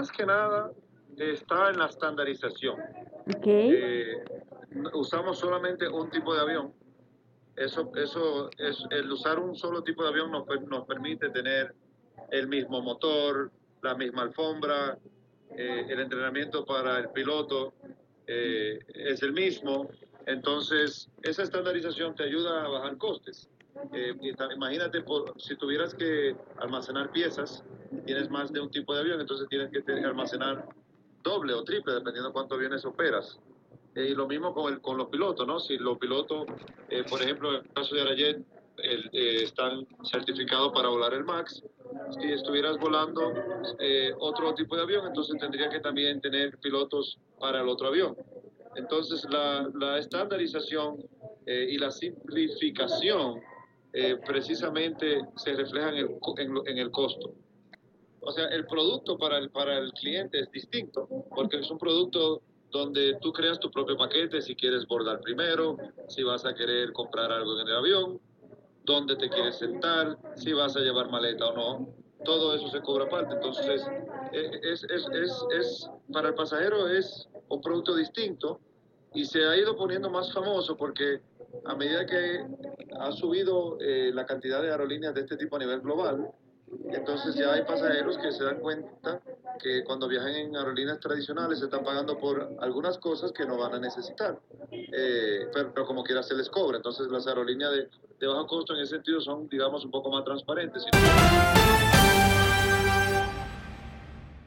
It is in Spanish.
más que nada está en la estandarización. Okay. Eh, usamos solamente un tipo de avión. Eso, eso es, el usar un solo tipo de avión nos, nos permite tener el mismo motor, la misma alfombra, eh, el entrenamiento para el piloto eh, es el mismo. Entonces, esa estandarización te ayuda a bajar costes. Eh, imagínate, por, si tuvieras que almacenar piezas, tienes más de un tipo de avión, entonces tienes que almacenar doble o triple, dependiendo de cuántos aviones operas. y lo mismo con, el, con los pilotos, ¿no? Si los pilotos, por ejemplo, en el caso de Arayet, están certificados para volar el MAX, si estuvieras volando eh, otro tipo de avión, entonces tendría que también tener pilotos para el otro avión. Entonces, la, la estandarización eh, y la simplificación eh, precisamente se reflejan en el, en, el costo. O sea, el producto para el, para el cliente es distinto, porque es un producto donde tú creas tu propio paquete, si quieres bordar primero, si vas a querer comprar algo en el avión, dónde te quieres sentar, si vas a llevar maleta o no. Todo eso se cobra aparte. Entonces, es, es, es, es, para el pasajero es un producto distinto y se ha ido poniendo más famoso porque a medida que ha subido eh, la cantidad de aerolíneas de este tipo a nivel global, entonces ya hay pasajeros que se dan cuenta que cuando viajan en aerolíneas tradicionales se están pagando por algunas cosas que no van a necesitar, eh, pero, como quiera se les cobra. Entonces las aerolíneas de, de bajo costo en ese sentido son, digamos, un poco más transparentes.